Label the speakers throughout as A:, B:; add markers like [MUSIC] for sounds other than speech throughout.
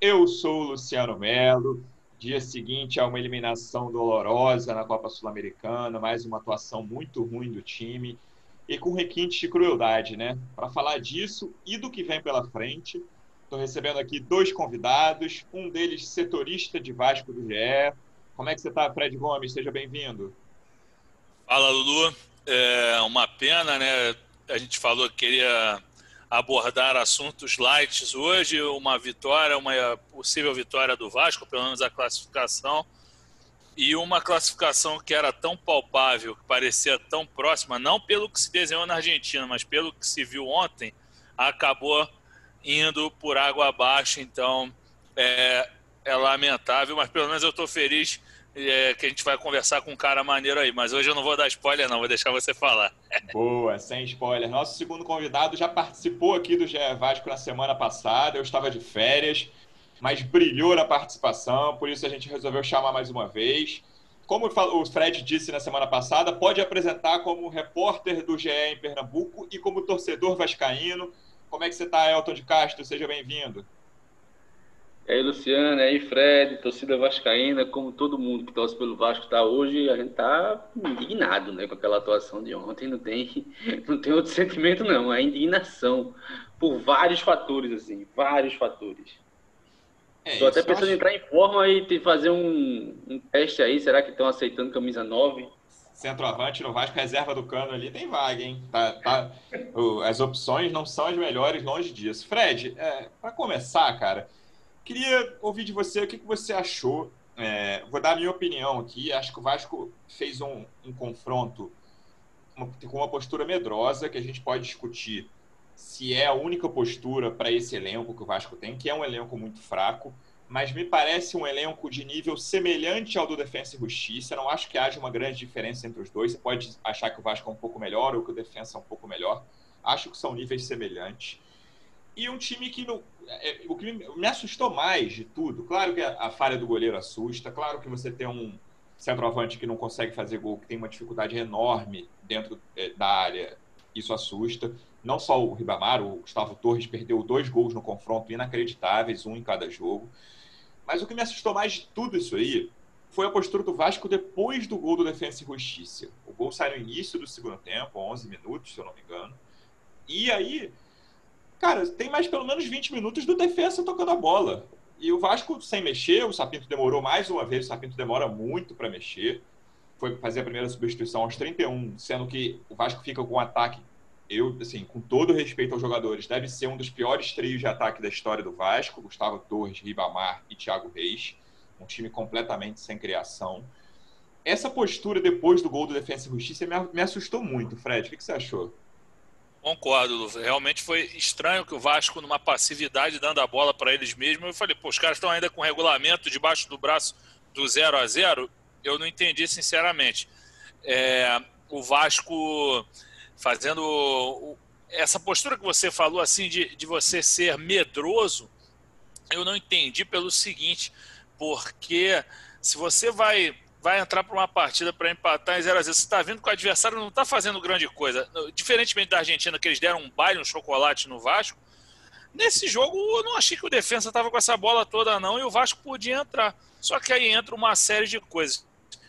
A: Eu sou o Luciano Melo. Dia seguinte a uma eliminação dolorosa na Copa Sul-Americana, mais uma atuação muito ruim do time e com requinte de crueldade, né? Para falar disso e do que vem pela frente, estou recebendo aqui dois convidados, um deles setorista de Vasco do GE. Como é que você está, Fred Gomes? Seja bem-vindo.
B: Fala, Lulu. É uma pena, né? A gente falou que queria abordar assuntos light hoje, uma vitória, uma possível vitória do Vasco, pelo menos a classificação, e uma classificação que era tão palpável, que parecia tão próxima, não pelo que se desenhou na Argentina, mas pelo que se viu ontem, acabou indo por água abaixo. Então é, é lamentável, mas pelo menos eu estou feliz é, que a gente vai conversar com um cara maneiro aí. Mas hoje eu não vou dar spoiler, não, vou deixar você falar. [LAUGHS]
A: Boa, sem spoiler. Nosso segundo convidado já participou aqui do GE Vasco na semana passada. Eu estava de férias mas brilhou na participação, por isso a gente resolveu chamar mais uma vez. Como o Fred disse na semana passada, pode apresentar como repórter do GE em Pernambuco e como torcedor vascaíno. Como é que você está, Elton de Castro? Seja bem-vindo.
C: E aí, Luciano, e aí, Fred, torcida vascaína, como todo mundo que torce pelo Vasco está hoje, a gente está indignado né, com aquela atuação de ontem. Não tem, [LAUGHS] não tem outro sentimento, não. É indignação por vários fatores, assim, vários fatores. Estou é, até pensando acho... em entrar em forma e fazer um, um teste aí. Será que estão aceitando camisa 9?
A: Centroavante no Vasco, reserva do cano ali, tem vaga, hein? Tá, tá... as opções não são as melhores, longe disso. Fred, é, para começar, cara, queria ouvir de você o que, que você achou. É, vou dar a minha opinião aqui. Acho que o Vasco fez um, um confronto com uma postura medrosa que a gente pode discutir se é a única postura para esse elenco que o Vasco tem, que é um elenco muito fraco, mas me parece um elenco de nível semelhante ao do Defensa e Justiça. Não acho que haja uma grande diferença entre os dois. Você pode achar que o Vasco é um pouco melhor ou que o Defensa é um pouco melhor. Acho que são níveis semelhantes. E um time que não. É, o que me assustou mais de tudo, claro que a, a falha do goleiro assusta, claro que você tem um centroavante que não consegue fazer gol, que tem uma dificuldade enorme dentro é, da área, isso assusta. Não só o Ribamar, o Gustavo Torres perdeu dois gols no confronto inacreditáveis, um em cada jogo. Mas o que me assustou mais de tudo isso aí foi a postura do Vasco depois do gol do Defensa e Justiça. O gol sai no início do segundo tempo, 11 minutos, se eu não me engano. E aí, cara, tem mais pelo menos 20 minutos do Defensa tocando a bola. E o Vasco sem mexer, o Sapinto demorou mais uma vez, o Sapinto demora muito para mexer. Foi fazer a primeira substituição aos 31, sendo que o Vasco fica com um ataque eu, assim, com todo respeito aos jogadores, deve ser um dos piores trios de ataque da história do Vasco, Gustavo Torres, Ribamar e Thiago Reis, um time completamente sem criação. Essa postura depois do gol do Defensa e Justiça me assustou muito, Fred. O que você achou?
B: Concordo. Realmente foi estranho que o Vasco, numa passividade, dando a bola para eles mesmos, eu falei, pô, os caras estão ainda com regulamento debaixo do braço do 0 a 0 Eu não entendi, sinceramente. É, o Vasco fazendo essa postura que você falou assim de, de você ser medroso, eu não entendi pelo seguinte, porque se você vai vai entrar para uma partida para empatar em 0 a 0 você está vendo que o adversário não está fazendo grande coisa. Diferentemente da Argentina, que eles deram um baile, um chocolate no Vasco, nesse jogo eu não achei que o defensa estava com essa bola toda não e o Vasco podia entrar. Só que aí entra uma série de coisas.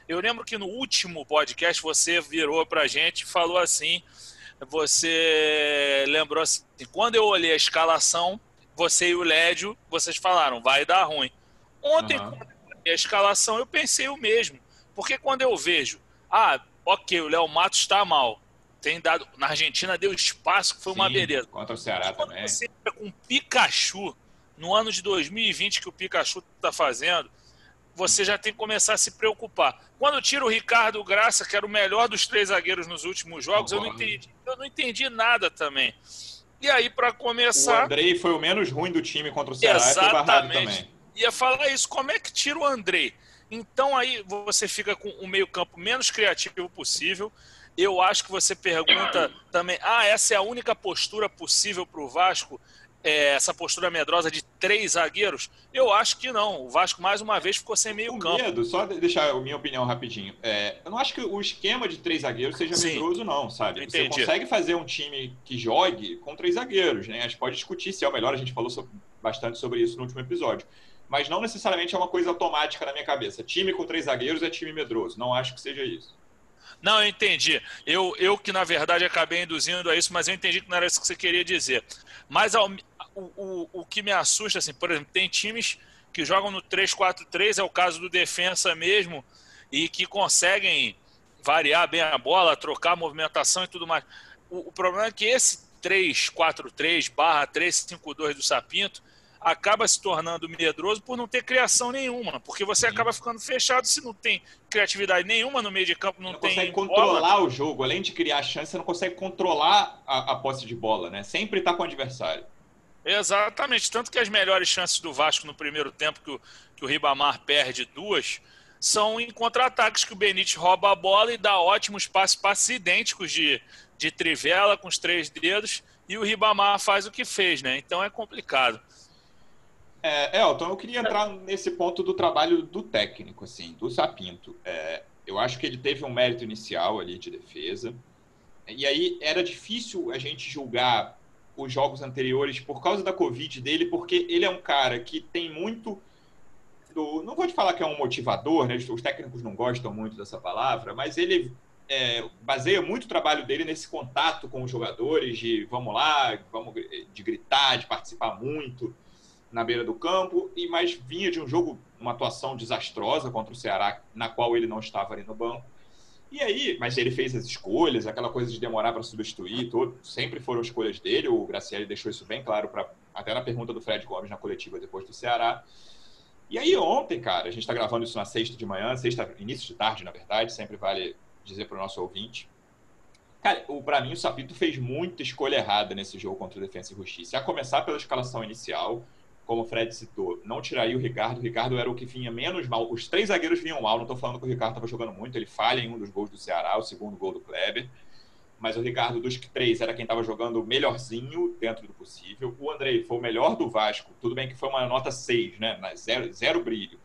B: Eu lembro que no último podcast você virou para a gente e falou assim: você lembrou assim, quando eu olhei a escalação, você e o Lédio, vocês falaram, vai dar ruim. Ontem, uhum. quando eu olhei a escalação, eu pensei o mesmo. Porque quando eu vejo, ah, ok, o Léo Matos está mal. Tem dado. Na Argentina deu espaço, que foi Sim, uma beleza.
A: Contra o Ceará
B: quando
A: também.
B: Você entra com Pikachu, no ano de 2020 que o Pikachu está fazendo, você já tem que começar a se preocupar. Quando tira o Ricardo Graça, que era o melhor dos três zagueiros nos últimos jogos, eu não entendi, eu não entendi nada também. E aí, para começar.
A: O Andrei foi o menos ruim do time contra o Ceará Exatamente. e foi também.
B: ia falar isso. Como é que tira o Andrei? Então aí você fica com o meio-campo menos criativo possível. Eu acho que você pergunta também: ah, essa é a única postura possível para o Vasco? É, essa postura medrosa de três zagueiros? Eu acho que não. O Vasco, mais uma vez, ficou sem meio campo.
A: medo, só deixar a minha opinião rapidinho. É, eu não acho que o esquema de três zagueiros seja Sim. medroso, não, sabe? Entendi. Você consegue fazer um time que jogue com três zagueiros, né? A gente pode discutir se é o melhor, a gente falou sobre, bastante sobre isso no último episódio. Mas não necessariamente é uma coisa automática na minha cabeça. Time com três zagueiros é time medroso. Não acho que seja isso.
B: Não, eu entendi. Eu, eu que, na verdade, acabei induzindo a isso, mas eu entendi que não era isso que você queria dizer. Mas ao, o, o, o que me assusta, assim, por exemplo, tem times que jogam no 3-4-3, é o caso do Defensa mesmo, e que conseguem variar bem a bola, trocar a movimentação e tudo mais. O, o problema é que esse 3-4-3 barra 3-5-2 do Sapinto acaba se tornando medroso por não ter criação nenhuma, porque você acaba ficando fechado se não tem criatividade nenhuma no meio de campo, não, não tem
A: consegue controlar bola. o jogo, além de criar chance, você não consegue controlar a, a posse de bola, né? Sempre está com o adversário.
B: Exatamente, tanto que as melhores chances do Vasco no primeiro tempo que o, que o Ribamar perde duas, são em contra-ataques que o Benítez rouba a bola e dá ótimos passes, passes idênticos de, de trivela com os três dedos e o Ribamar faz o que fez, né? Então é complicado.
A: É, Elton, eu queria entrar nesse ponto do trabalho do técnico, assim, do Sapinto. É, eu acho que ele teve um mérito inicial ali de defesa. E aí era difícil a gente julgar os jogos anteriores por causa da Covid dele, porque ele é um cara que tem muito. Do, não vou te falar que é um motivador, né? Os técnicos não gostam muito dessa palavra, mas ele é, baseia muito o trabalho dele nesse contato com os jogadores, de vamos lá, vamos de gritar, de participar muito na beira do campo, e mais vinha de um jogo, uma atuação desastrosa contra o Ceará, na qual ele não estava ali no banco. E aí, mas ele fez as escolhas, aquela coisa de demorar para substituir, todo, sempre foram escolhas dele. O Graciele deixou isso bem claro, pra, até na pergunta do Fred Gomes na coletiva depois do Ceará. E aí, ontem, cara, a gente está gravando isso na sexta de manhã, sexta, início de tarde, na verdade, sempre vale dizer para o nosso ouvinte. Cara, para mim, o Sapito fez muita escolha errada nesse jogo contra o Defensa e Justiça. A começar pela escalação inicial, como o Fred citou, não tiraria o Ricardo. O Ricardo era o que vinha menos mal. Os três zagueiros vinham mal. Não estou falando que o Ricardo estava jogando muito. Ele falha em um dos gols do Ceará, o segundo gol do Kleber. Mas o Ricardo, dos três, era quem estava jogando melhorzinho dentro do possível. O Andrei foi o melhor do Vasco. Tudo bem que foi uma nota 6, né? Zero, zero brilho.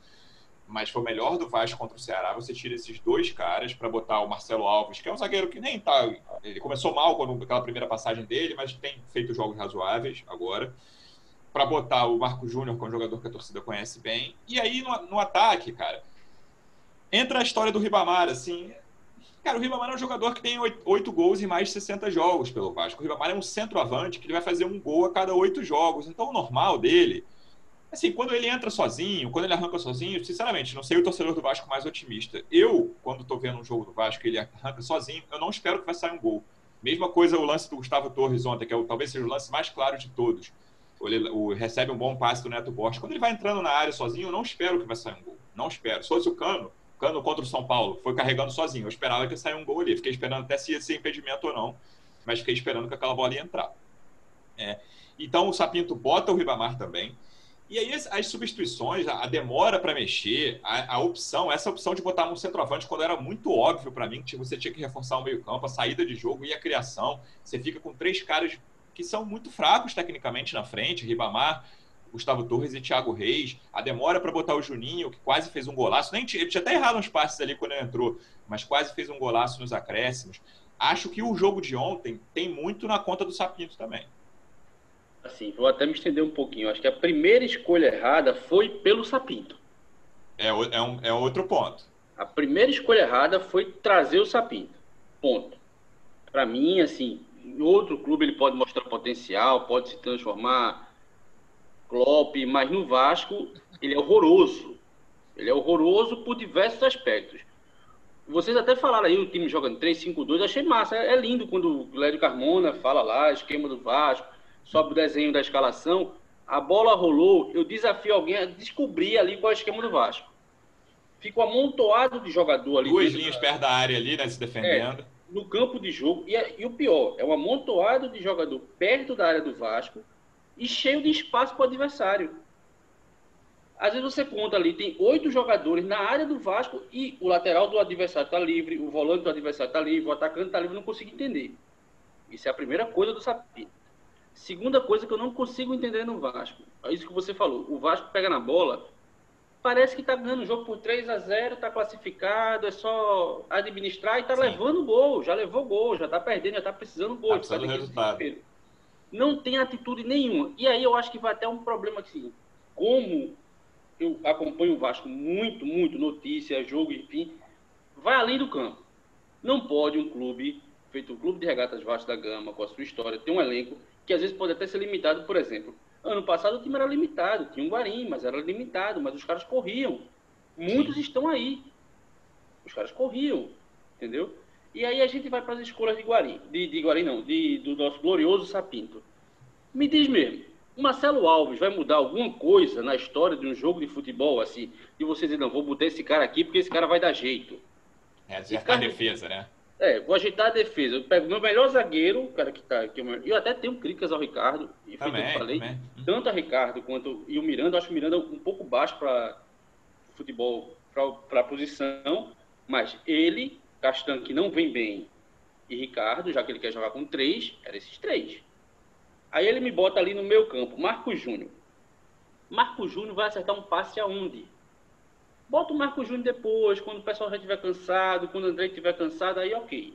A: Mas foi o melhor do Vasco contra o Ceará. Você tira esses dois caras para botar o Marcelo Alves, que é um zagueiro que nem tá. Ele começou mal com aquela primeira passagem dele, mas tem feito jogos razoáveis agora para botar o Marco Júnior, que é um jogador que a torcida conhece bem. E aí, no, no, ataque, cara, entra a história do Ribamar, assim. Cara, o Ribamar é um jogador que tem oito gols em mais de 60 jogos pelo Vasco. O Ribamar é um centroavante que ele vai fazer um gol a cada oito jogos. Então, o normal dele. Assim, quando ele entra sozinho, quando ele arranca sozinho, sinceramente, não sei o torcedor do Vasco mais otimista. Eu, quando tô vendo um jogo do Vasco e ele arranca sozinho, eu não espero que vai sair um gol. Mesma coisa o lance do Gustavo Torres ontem, que é o, talvez seja o lance mais claro de todos ele o, recebe um bom passe do Neto Borges. Quando ele vai entrando na área sozinho, eu não espero que vai sair um gol. Não espero. Se fosse o Cano, Cano contra o São Paulo, foi carregando sozinho. Eu esperava que saia um gol ali. Fiquei esperando até se ia ser impedimento ou não, mas fiquei esperando que aquela bola ia entrar. É. Então o Sapinto bota o Ribamar também. E aí as, substituições, a, demora para mexer, a, a, opção, essa opção de botar um centroavante quando era muito óbvio para mim que você tinha que reforçar o meio-campo, a saída de jogo e a criação. Você fica com três caras que são muito fracos tecnicamente na frente, Ribamar, Gustavo Torres e Thiago Reis. A demora para botar o Juninho, que quase fez um golaço. Nem, ele tinha até errado uns passes ali quando ele entrou, mas quase fez um golaço nos acréscimos. Acho que o jogo de ontem tem muito na conta do Sapinto também.
C: Assim, vou até me estender um pouquinho. Acho que a primeira escolha errada foi pelo Sapinto.
A: É, é, um, é outro ponto.
C: A primeira escolha errada foi trazer o Sapinto. Ponto. Para mim, assim, em outro clube ele pode mostrar potencial, pode se transformar Klopp, mas no Vasco ele é horroroso. Ele é horroroso por diversos aspectos. Vocês até falaram aí, o time jogando 3-5-2, achei massa. É lindo quando o Lédio Carmona fala lá, esquema do Vasco, sobe o desenho da escalação. A bola rolou, eu desafio alguém a descobrir ali qual é o esquema do Vasco. Fica um amontoado de jogador ali.
A: Duas linhas da... perto da área ali, né, se defendendo. É
C: no campo de jogo. E, é, e, o pior, é um amontoado de jogador perto da área do Vasco e cheio de espaço para o adversário. Às vezes você conta ali, tem oito jogadores na área do Vasco e o lateral do adversário está livre, o volante do adversário está livre, o atacante está livre, não consigo entender. Isso é a primeira coisa do Sapinto. Segunda coisa que eu não consigo entender no Vasco, é isso que você falou. O Vasco pega na bola, parece que está ganhando o jogo por 3 a 0 está classificado, é só administrar e está levando gol, já levou gol, já está perdendo, já está precisando gol. Tá
A: precisando resultado.
C: Não tem atitude nenhuma. E aí eu acho que vai até um problema assim, como eu acompanho o Vasco muito, muito, notícia, jogo, enfim, vai além do campo. Não pode um clube, feito um clube de regatas Vasco da Gama, com a sua história, ter um elenco que às vezes pode até ser limitado, por exemplo. Ano passado o time era limitado, tinha um Guarim, mas era limitado, mas os caras corriam. Muitos Sim. estão aí. Os caras corriam, entendeu? E aí a gente vai para as escolas de Guarim, de, de Guarim não, de, do nosso glorioso Sapinto. Me diz mesmo, o Marcelo Alves vai mudar alguma coisa na história de um jogo de futebol, assim, e você dizer, não, vou botar esse cara aqui porque esse cara vai dar jeito.
A: É, acertar a defesa, né?
C: É, vou ajeitar a defesa. Eu pego meu melhor zagueiro, o cara que tá. Eu, eu até tenho críticas ao Ricardo, e foi também, que eu falei. Também. Tanto a Ricardo quanto. E o Miranda, eu acho o Miranda um pouco baixo para futebol, para a posição, mas ele, Castan, que não vem bem, e Ricardo, já que ele quer jogar com três, era esses três. Aí ele me bota ali no meu campo, Marco Júnior. Marco Júnior vai acertar um passe aonde? Bota o Marco Júnior depois, quando o pessoal já estiver cansado, quando o André estiver cansado, aí ok.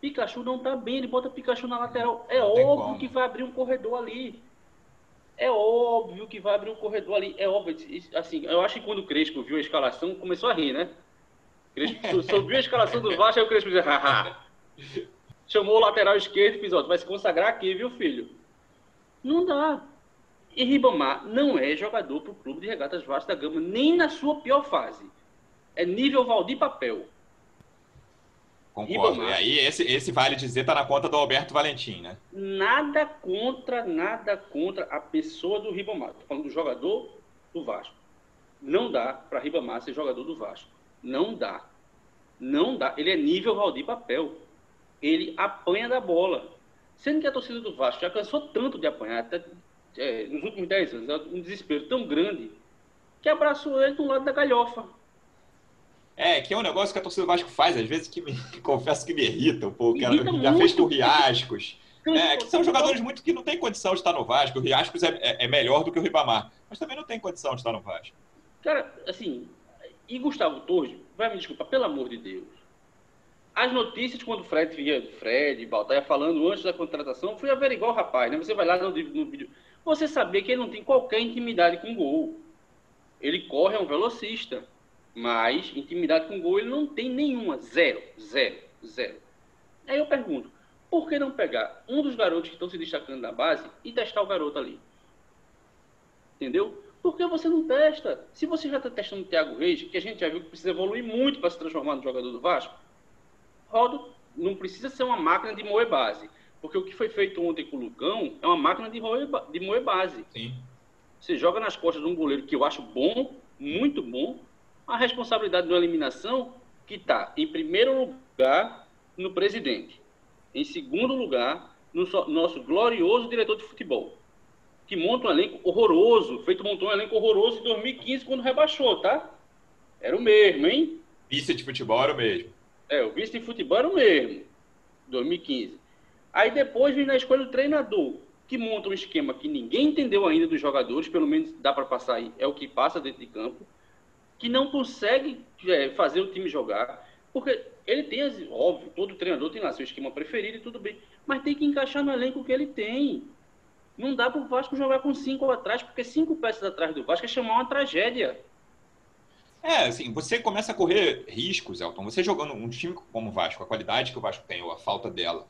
C: Pikachu não tá bem, ele bota Pikachu na lateral. É óbvio que vai abrir um corredor ali. É óbvio que vai abrir um corredor ali. É óbvio. Assim, eu acho que quando o Crespo viu a escalação, começou a rir, né? Crespo subiu a escalação do Vasco, aí o Crespo disse, haha. Chamou o lateral esquerdo e fez, ó, tu vai se consagrar aqui, viu, filho? Não dá. E Ribamar não é jogador para o clube de regatas Vasco da Gama, nem na sua pior fase. É nível Valdir Papel.
A: Concordo. Ribamar, e aí, esse, esse vale dizer tá na conta do Alberto Valentim, né?
C: Nada contra, nada contra a pessoa do Ribamar. Estou falando do jogador do Vasco. Não dá para Ribamar ser jogador do Vasco. Não dá. Não dá. Ele é nível Valdir Papel. Ele apanha da bola. Sendo que a torcida do Vasco já cansou tanto de apanhar, até, é, nos últimos 10 anos, é um desespero tão grande, que abraçou ele do lado da galhofa.
A: É, que é um negócio que a torcida do Vasco faz, às vezes, que me, [LAUGHS] confesso que me irrita um pouco. Irrita ela já fez com o Riascos. [LAUGHS] É, que são jogadores muito que não têm condição de estar no Vasco. O Riascos é, é, é, melhor do que o Ribamar, mas também não tem condição de estar no Vasco.
C: Cara, assim, e Gustavo Torres, vai me desculpar, pelo amor de Deus. As notícias, quando o Fred via, Fred, Baltaia falando antes da contratação, fui averiguar o rapaz, né? Você vai lá no, no vídeo. Você sabia que ele não tem qualquer intimidade com gol. Ele corre, é um velocista. Mas intimidade com gol ele não tem nenhuma. Zero, zero, zero. Aí eu pergunto, por que não pegar um dos garotos que estão se destacando na base e testar o garoto ali? Entendeu? Por que você não testa? Se você já está testando o Thiago Reis, que a gente já viu que precisa evoluir muito para se transformar no jogador do Vasco, roda, não precisa ser uma máquina de moer base. Porque o que foi feito ontem com o Lucão é uma máquina de moer, de moer base.
A: Sim.
C: Você joga nas costas de um goleiro que eu acho bom, muito bom, a responsabilidade de uma eliminação que está, em primeiro lugar, no presidente. Em segundo lugar, no so, nosso glorioso diretor de futebol, que monta um elenco horroroso, feito montou um elenco horroroso em 2015 quando rebaixou, tá? Era o mesmo, hein?
A: Vice de futebol era o mesmo.
C: É, o vice de futebol era o mesmo, 2015. Aí depois vem na escolha do treinador, que monta um esquema que ninguém entendeu ainda dos jogadores, pelo menos dá para passar aí, é o que passa dentro de campo, que não consegue é, fazer o time jogar, porque ele tem, óbvio, todo treinador tem lá seu esquema preferido e tudo bem, mas tem que encaixar no elenco que ele tem. Não dá para o Vasco jogar com cinco atrás, porque cinco peças atrás do Vasco é chamar uma tragédia.
A: É, assim, você começa a correr riscos, Elton. Você jogando um time como o Vasco, a qualidade que o Vasco tem, ou a falta dela,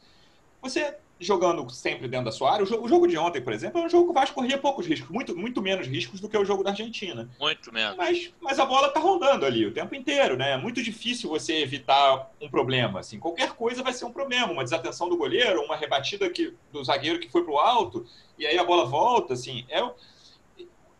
A: você jogando sempre dentro da sua área, o jogo, o jogo de ontem, por exemplo, é um jogo que o Vasco corria poucos riscos, muito, muito menos riscos do que o jogo da Argentina.
B: Muito menos.
A: Mas, mas a bola tá rondando ali o tempo inteiro, né? É muito difícil você evitar um problema, assim. Qualquer coisa vai ser um problema, uma desatenção do goleiro, uma rebatida que, do zagueiro que foi pro alto, e aí a bola volta, assim. É,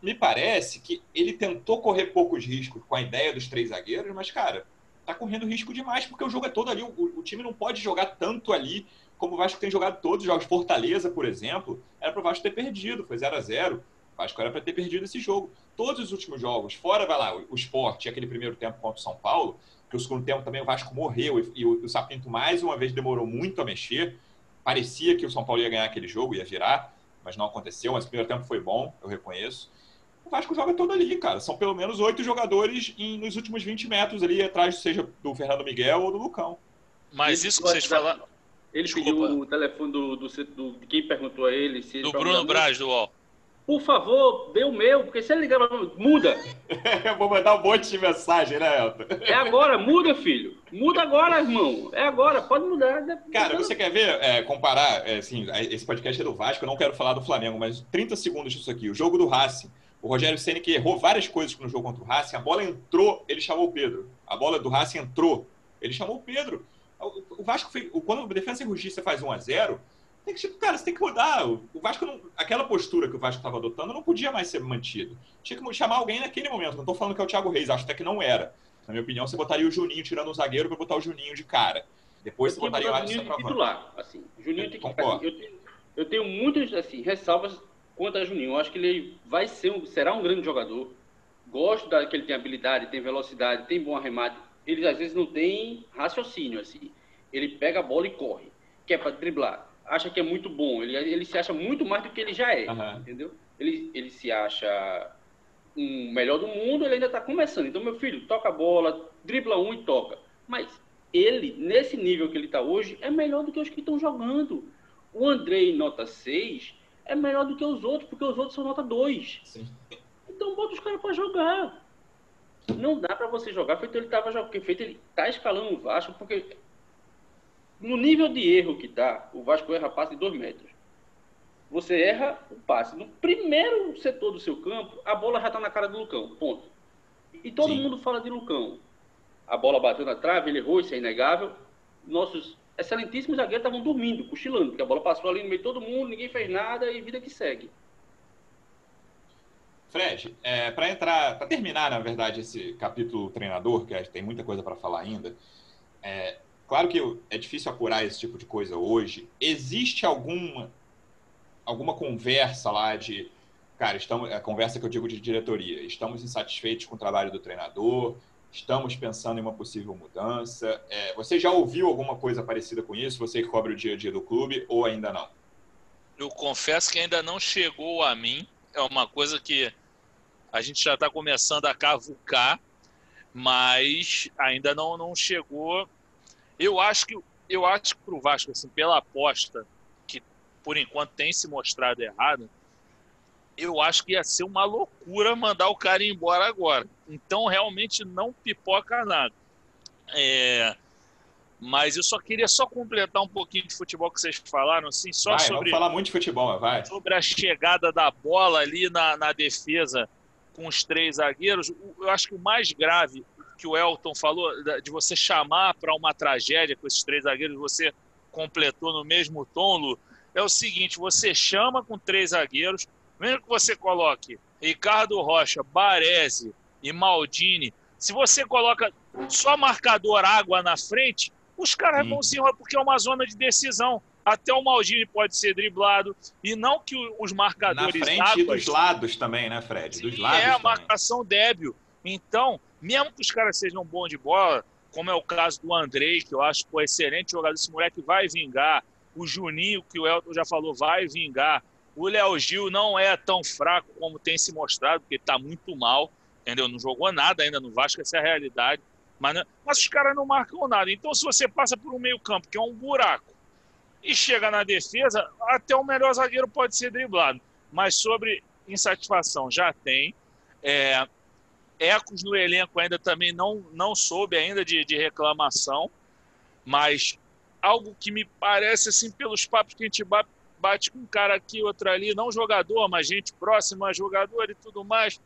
A: me parece que ele tentou correr poucos riscos com a ideia dos três zagueiros, mas, cara, tá correndo risco demais, porque o jogo é todo ali. O, o time não pode jogar tanto ali como o Vasco tem jogado todos os jogos. Fortaleza, por exemplo, era para o Vasco ter perdido, foi 0 a 0 O Vasco era para ter perdido esse jogo. Todos os últimos jogos, fora, vai lá, o Sport, aquele primeiro tempo contra o São Paulo, que o segundo tempo também o Vasco morreu e, e o, o Sapinto mais uma vez demorou muito a mexer. Parecia que o São Paulo ia ganhar aquele jogo, ia virar, mas não aconteceu. Mas o primeiro tempo foi bom, eu reconheço. O Vasco joga todo ali, cara. São pelo menos oito jogadores em, nos últimos 20 metros ali atrás, seja do Fernando Miguel ou do Lucão.
B: Mas isso que vocês falaram.
C: Ele Desculpa. pediu o telefone do, do, do, de quem perguntou a ele. Se
B: do Bruno Braz, do UOL.
C: Por favor, dê o meu, porque se ele ligar muda. [LAUGHS]
A: eu vou mandar um monte de mensagem, né, Elton?
C: É agora, muda, filho. Muda agora, irmão. É agora, pode mudar.
A: Cara, você quer ver, é, comparar, é, assim, esse podcast é do Vasco, eu não quero falar do Flamengo, mas 30 segundos disso aqui. O jogo do Racing. O Rogério Senna que errou várias coisas no jogo contra o Racing, a bola entrou, ele chamou o Pedro. A bola do Racing entrou, ele chamou o Pedro. O Vasco, fez, quando o Defesa e Justiça faz 1 a 0 tem que, cara, você tem que mudar. O Vasco, não, aquela postura que o Vasco estava adotando não podia mais ser mantida. Tinha que chamar alguém naquele momento. Não estou falando que é o Thiago Reis, acho até que não era. Na minha opinião, você botaria o Juninho tirando o zagueiro para botar o Juninho de cara. Depois você botaria o
C: Juninho de titular. Assim, Juninho tem que, assim, eu, tenho, eu tenho muitas assim, ressalvas quanto a Juninho. Eu acho que ele vai ser um, será um grande jogador. Gosto da, que ele tem habilidade, tem velocidade, tem bom arremate. Ele às vezes não tem raciocínio assim. Ele pega a bola e corre, que é para driblar acha que é muito bom. Ele, ele se acha muito mais do que ele já é, uhum. entendeu? Ele, ele se acha um melhor do mundo, ele ainda está começando. Então, meu filho, toca a bola, dribla um e toca. Mas ele, nesse nível que ele está hoje, é melhor do que os que estão jogando. O Andrei, nota 6, é melhor do que os outros, porque os outros são nota 2. Sim. Então, bota os caras para jogar. Não dá para você jogar feito ele estava jogando, feito ele tá escalando o Vasco, porque no nível de erro que está, o Vasco erra passe de dois metros. Você erra o passe. No primeiro setor do seu campo, a bola já está na cara do Lucão. Ponto. E todo Sim. mundo fala de Lucão. A bola bateu na trave, ele errou, isso é inegável. Nossos excelentíssimos zagueiros estavam dormindo, cochilando, porque a bola passou ali no meio de todo mundo, ninguém fez nada e vida que segue.
A: Fred, é, para entrar, para terminar, na verdade, esse capítulo treinador, que tem muita coisa para falar ainda, é, Claro que é difícil apurar esse tipo de coisa hoje. Existe alguma alguma conversa lá de, cara, estamos a conversa que eu digo de diretoria, estamos insatisfeitos com o trabalho do treinador, estamos pensando em uma possível mudança. É, você já ouviu alguma coisa parecida com isso? Você que cobre o dia a dia do clube ou ainda não?
B: Eu confesso que ainda não chegou a mim. É uma coisa que a gente já está começando a cavucar, mas ainda não, não chegou eu acho que eu acho que para o Vasco, assim, pela aposta que por enquanto tem se mostrado errada, eu acho que ia ser uma loucura mandar o cara embora agora. Então realmente não pipoca nada. É, mas eu só queria só completar um pouquinho de futebol que vocês falaram, assim, só
A: vai,
B: sobre.
A: Falar muito de futebol, vai.
B: Sobre a chegada da bola ali na, na defesa com os três zagueiros. Eu acho que o mais grave que o Elton falou, de você chamar para uma tragédia com esses três zagueiros, você completou no mesmo tom, Lu, é o seguinte: você chama com três zagueiros, mesmo que você coloque Ricardo Rocha, Baresi e Maldini, se você coloca só marcador água na frente, os caras vão se enrolar, porque é uma zona de decisão. Até o Maldini pode ser driblado. E não que os marcadores.
A: Na frente águas, e dos lados também, né, Fred? Dos lados.
B: É, a marcação débil. Então, mesmo que os caras sejam bons de bola, como é o caso do Andrei, que eu acho que foi excelente jogador, esse moleque vai vingar. O Juninho, que o Elton já falou, vai vingar. O Léo Gil não é tão fraco como tem se mostrado, porque está muito mal, entendeu? Não jogou nada ainda no Vasco, essa é a realidade. Mas, não... mas os caras não marcam nada. Então, se você passa por um meio-campo, que é um buraco, e chega na defesa, até o melhor zagueiro pode ser driblado. Mas sobre insatisfação, já tem. É, Ecos no elenco ainda também não, não soube ainda de, de reclamação, mas algo que me parece, assim, pelos papos que a gente bate com um cara aqui, outro ali, não jogador, mas gente próxima a jogador e tudo mais.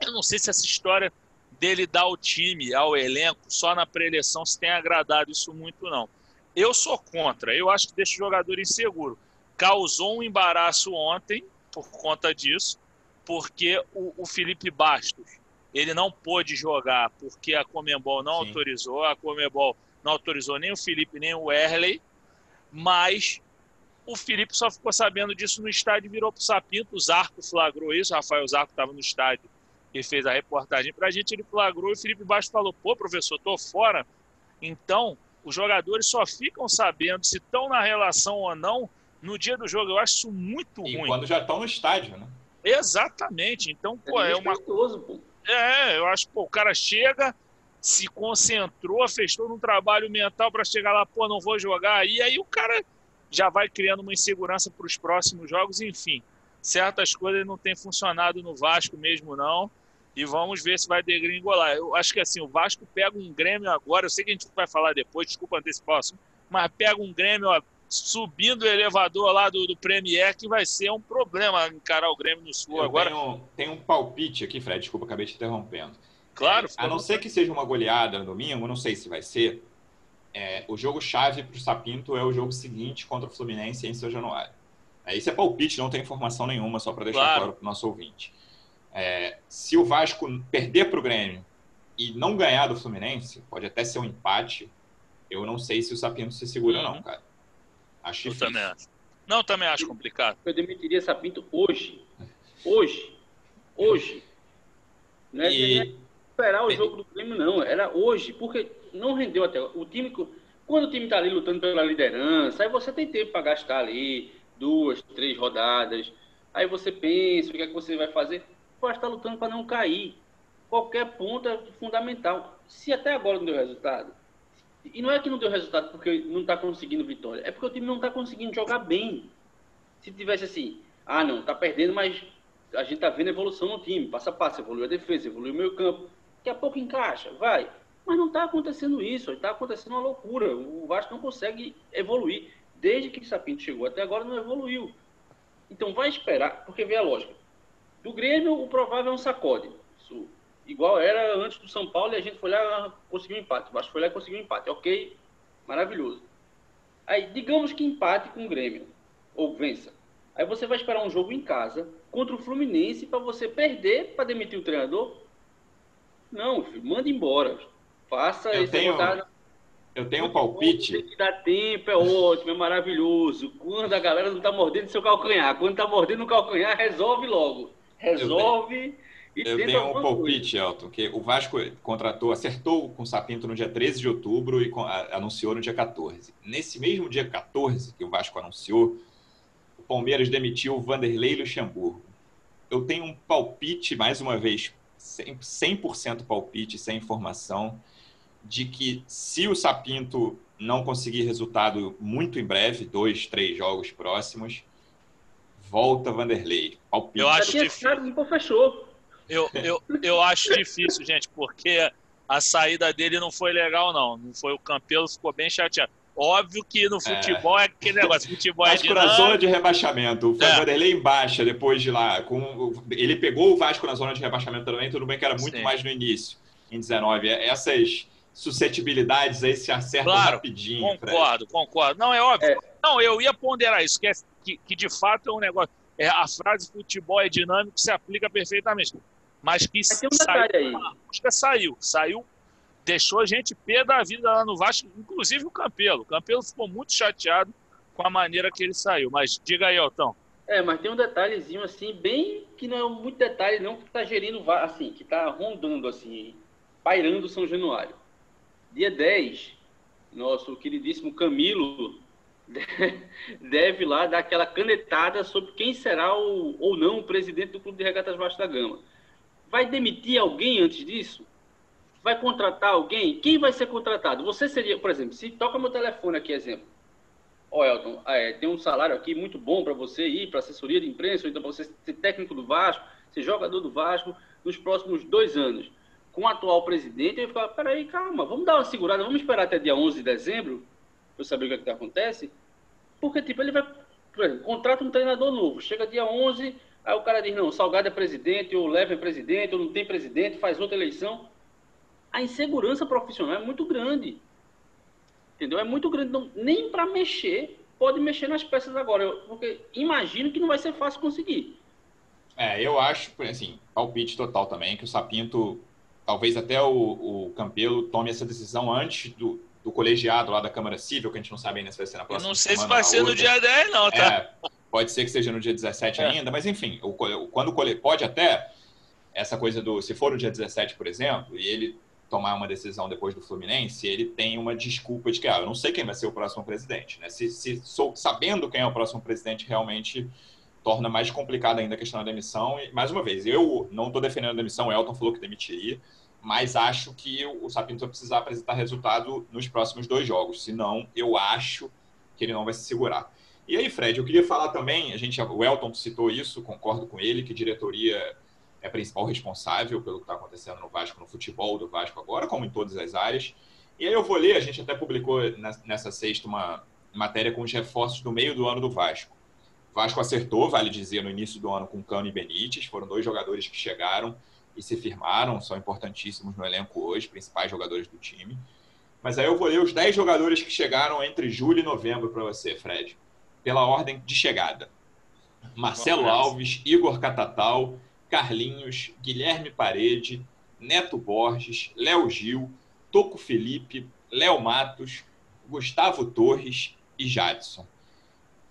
B: Eu não sei se essa história dele dar o time, ao elenco, só na pré-eleição, se tem agradado isso muito, não. Eu sou contra, eu acho que deixa o jogador inseguro. Causou um embaraço ontem por conta disso, porque o, o Felipe Bastos ele não pôde jogar porque a Comembol não Sim. autorizou, a Comembol não autorizou nem o Felipe nem o Erley, mas O Felipe só ficou sabendo disso no estádio e virou pro Sapinto. O Zarco flagrou isso. O Rafael Zarco estava no estádio e fez a reportagem para a gente. Ele flagrou e o Felipe Baixo falou: pô, professor, tô fora. Então, os jogadores só ficam sabendo se estão na relação ou não no dia do jogo. Eu acho isso muito
A: e
B: ruim.
A: quando já estão no estádio, né?
B: Exatamente. Então, pô, é, é uma.
C: Pô.
B: É, eu acho que o cara chega, se concentrou, fez todo um trabalho mental para chegar lá, pô, não vou jogar. E aí o cara já vai criando uma insegurança para os próximos jogos, enfim. Certas coisas não têm funcionado no Vasco mesmo, não. E vamos ver se vai degringolar. Eu acho que assim, o Vasco pega um Grêmio agora, eu sei que a gente vai falar depois, desculpa antecipar, mas pega um Grêmio ó, subindo o elevador lá do, do Premier, que vai ser um problema encarar o Grêmio no Sul
A: eu
B: agora.
A: Tenho, tem um palpite aqui, Fred, desculpa, acabei te interrompendo.
B: Claro.
A: É, a não ser que seja uma goleada no domingo, não sei se vai ser. É, o jogo chave para o Sapinto é o jogo seguinte contra o Fluminense em São Januário. É, isso é palpite, não tem informação nenhuma, só para deixar
B: claro
A: para o nosso ouvinte. É, se o Vasco perder para o Grêmio e não ganhar do Fluminense, pode até ser um empate. Eu não sei se o Sapinto se segura,
B: Uhum.
A: não, cara. Acho
B: Eu também acho. Não, eu também acho complicado.
C: Eu demitiria Sapinto hoje. Hoje. Hoje. Não é,
A: E-
C: não é esperar o jogo do Grêmio, não. Era hoje. Porque não rendeu até. O time. Quando o time tá ali lutando pela liderança, aí você tem tempo para gastar ali duas, três rodadas. Aí você pensa o que é que você vai fazer. Pode estar lutando para não cair. Qualquer ponto é fundamental. Se até agora não deu resultado, e não é que não deu resultado porque não está conseguindo vitória, é porque o time não está conseguindo jogar bem. Se tivesse assim, ah não, tá perdendo, mas a gente tá vendo evolução no time, passo a passo, evoluiu a defesa, evoluiu o meio campo, daqui a pouco encaixa, vai. Mas não está acontecendo isso, está acontecendo uma loucura. O Vasco não consegue evoluir. Desde que o Sapinto chegou até agora não evoluiu. Então vai esperar, porque vê a lógica. Do Grêmio, o provável é um sacode. Isso, igual era antes do São Paulo e a gente foi lá conseguiu um empate. O Vasco foi lá e conseguiu um empate. Ok, maravilhoso. Aí, digamos que empate com o Grêmio, ou vença. Aí você vai esperar um jogo em casa contra o Fluminense para você perder para demitir o treinador? Não, filho, manda embora. Faça
A: Eu
C: esse
A: tenho-
C: rodada.
A: Eu tenho um palpite.
C: Tem que dar tempo, é ótimo, é maravilhoso. Quando a galera não tá mordendo seu calcanhar, quando tá mordendo o calcanhar, resolve logo. Resolve e
A: Eu
C: tenta
A: tenho um palpite, Elton, que o Vasco contratou, acertou com o Sapinto no dia 13 de outubro e com- a- anunciou no dia 14. Nesse mesmo dia 14 que o Vasco anunciou, o Palmeiras demitiu o Vanderlei Luxemburgo. Eu tenho um palpite, mais uma vez, 100%, 100% palpite, sem informação, de que se o Sapinto não conseguir resultado muito em breve, dois, três jogos próximos, volta Vanderlei. Palpite.
B: Eu acho difícil.
C: fechou.
B: Eu, eu, eu acho difícil, gente, porque a saída dele não foi legal, não. Não foi o Campelo, ficou bem chateado. Óbvio que no futebol é, aquele negócio, futebol é
A: Vasco na zona
B: dinâmico.
A: de rebaixamento. O
B: É.
A: Vanderlei em baixa depois de lá. Com, ele pegou o Vasco na zona de rebaixamento também, tudo bem que era muito
B: Sim.
A: mais no início, em 19. Essas suscetibilidades aí se acertam
B: Claro,
A: rapidinho. Fred.
B: Concordo, concordo. Não, é óbvio.
C: É.
B: Não, eu ia ponderar isso, que, é- que, que de fato é um negócio. É, a frase futebol é dinâmico se aplica perfeitamente. Mas que
C: Mas um
B: saiu, a busca saiu, saiu, deixou a gente pé da vida lá no Vasco, inclusive o Campelo. O Campelo ficou muito chateado com a maneira que ele saiu. Mas diga aí, Altão.
C: É, mas tem um detalhezinho assim, bem que não é muito detalhe, não, que tá gerindo, assim, que tá rondando, assim, pairando São Januário. Dia 10, nosso queridíssimo Camilo [LAUGHS] deve lá dar aquela canetada sobre quem será o, ou não o presidente do Clube de Regatas Vasco da Gama. Vai demitir alguém antes disso? Vai contratar alguém? Quem vai ser contratado? Você seria, por exemplo, se toca meu telefone aqui, exemplo. Ó, Elton, é, tem um salário aqui muito bom para você ir para assessoria de imprensa, ou então para você ser técnico do Vasco, ser jogador do Vasco nos próximos dois anos. Com o atual presidente, eu falar, peraí, calma, vamos dar uma segurada, vamos esperar até dia 11 de dezembro, para saber o que, é que acontece. Porque, tipo, ele vai, exemplo, contrata um treinador novo, chega dia 11, aí o cara diz, não, Salgado é presidente, ou Leve é presidente, ou não tem presidente, faz outra eleição. A insegurança profissional é muito grande. Entendeu? É muito grande. Não, nem para mexer, pode mexer nas peças agora. Porque imagino que não vai ser fácil conseguir.
A: É, eu acho, assim, palpite total também, que o Sapinto, talvez até o, o Campelo tome essa decisão antes do, do colegiado lá da Câmara Civil, que a gente não sabe ainda se vai ser na próxima
B: Eu não sei
A: semana,
B: se vai ser no dia 10, não, tá?
A: É, pode ser que seja no dia 17
B: É.
A: ainda, mas enfim, o, quando pode até essa coisa do se for no dia 17, por exemplo, e ele tomar uma decisão depois do Fluminense, ele tem uma desculpa de que ah, eu não sei quem vai ser o próximo presidente, né? Se, se sou sabendo quem é o próximo presidente realmente torna mais complicada ainda a questão da demissão. E mais uma vez, eu não estou defendendo a demissão, o Elton falou que demitiria, mas acho que o Sapinto vai precisar apresentar resultado nos próximos dois jogos. Senão, eu acho que ele não vai se segurar. E aí, Fred, eu queria falar também, a gente, o Elton citou isso, concordo com ele, que diretoria é a principal responsável pelo que está acontecendo no Vasco, no futebol do Vasco agora, como em todas as áreas. E aí eu vou ler, a gente até publicou nessa sexta uma matéria com os reforços do meio do ano do Vasco. O Vasco acertou, vale dizer, no início do ano com Cano e Benítez, foram dois jogadores que chegaram e se firmaram, são importantíssimos no elenco hoje, principais jogadores do time. Mas aí eu vou ler os 10 jogadores que chegaram entre julho e novembro para você, Fred, pela ordem de chegada. Marcelo Alves, Igor Catatal, Carlinhos, Guilherme Parede, Neto Borges, Léo Gil, Toco Felipe, Léo Matos, Gustavo Torres e Jadson.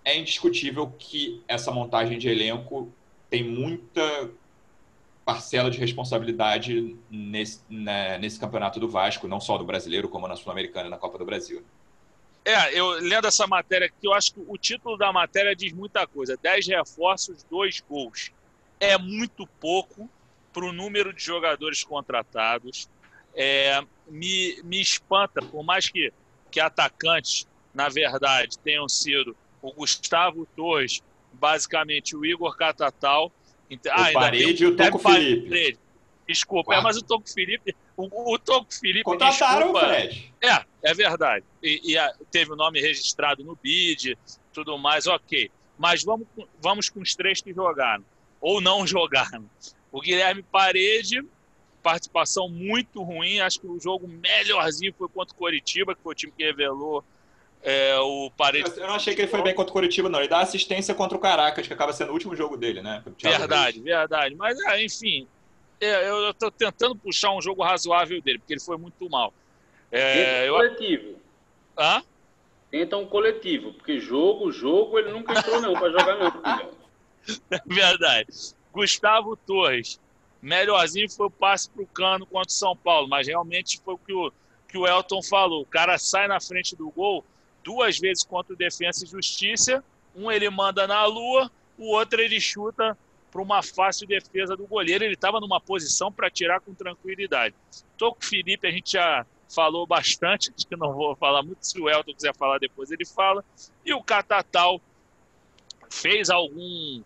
A: É indiscutível que essa montagem de elenco tem muita parcela de responsabilidade nesse, né, nesse campeonato do Vasco, não só do brasileiro, como na Sul-Americana e na Copa do Brasil.
B: É, eu lendo essa matéria aqui, eu acho que o título da matéria diz muita coisa. 10 reforços, 2 gols. É muito pouco para o número de jogadores contratados. É, me, me espanta, por mais que, que atacantes, na verdade, tenham sido o Gustavo Torres, basicamente o Igor Catatal.
A: Ah, o Parede e o Toco Felipe.
B: Parede. Desculpa, é, mas o Toco Felipe. O, o Toco Felipe.
A: Contrataram
B: desculpa,
A: o Fred.
B: É, é verdade. E, e a, teve o nome registrado no BID, tudo mais, ok. Mas vamos, vamos com os três que jogaram. Ou não [LAUGHS] jogaram. O Guilherme Parede, participação muito ruim. Acho que o jogo melhorzinho foi contra o Coritiba, que foi o time que revelou é, o Parede.
A: Eu não achei que ele foi bem contra o Coritiba, não. Ele dá assistência contra o Caracas, que acaba sendo o último jogo dele, né?
B: Verdade, Reis. verdade. Mas, é, enfim, é, eu estou tentando puxar um jogo razoável dele, porque ele foi muito mal.
C: É, eu... coletivo.
B: Hã?
C: Tenta um coletivo, porque jogo, jogo, ele nunca entrou não para jogar não. [LAUGHS]
B: Verdade. Gustavo Torres. Melhorzinho foi o passe para o Cano contra o São Paulo, mas realmente foi o que o, que o Elton falou. O cara sai na frente do gol duas vezes contra o Defensa e Justiça. Um ele manda na lua, o outro ele chuta para uma fácil defesa do goleiro. Ele estava numa posição para tirar com tranquilidade. Tô com o Felipe, a gente já falou bastante, acho que não vou falar muito. Se o Elton quiser falar depois, ele fala. E o Catatal fez algum.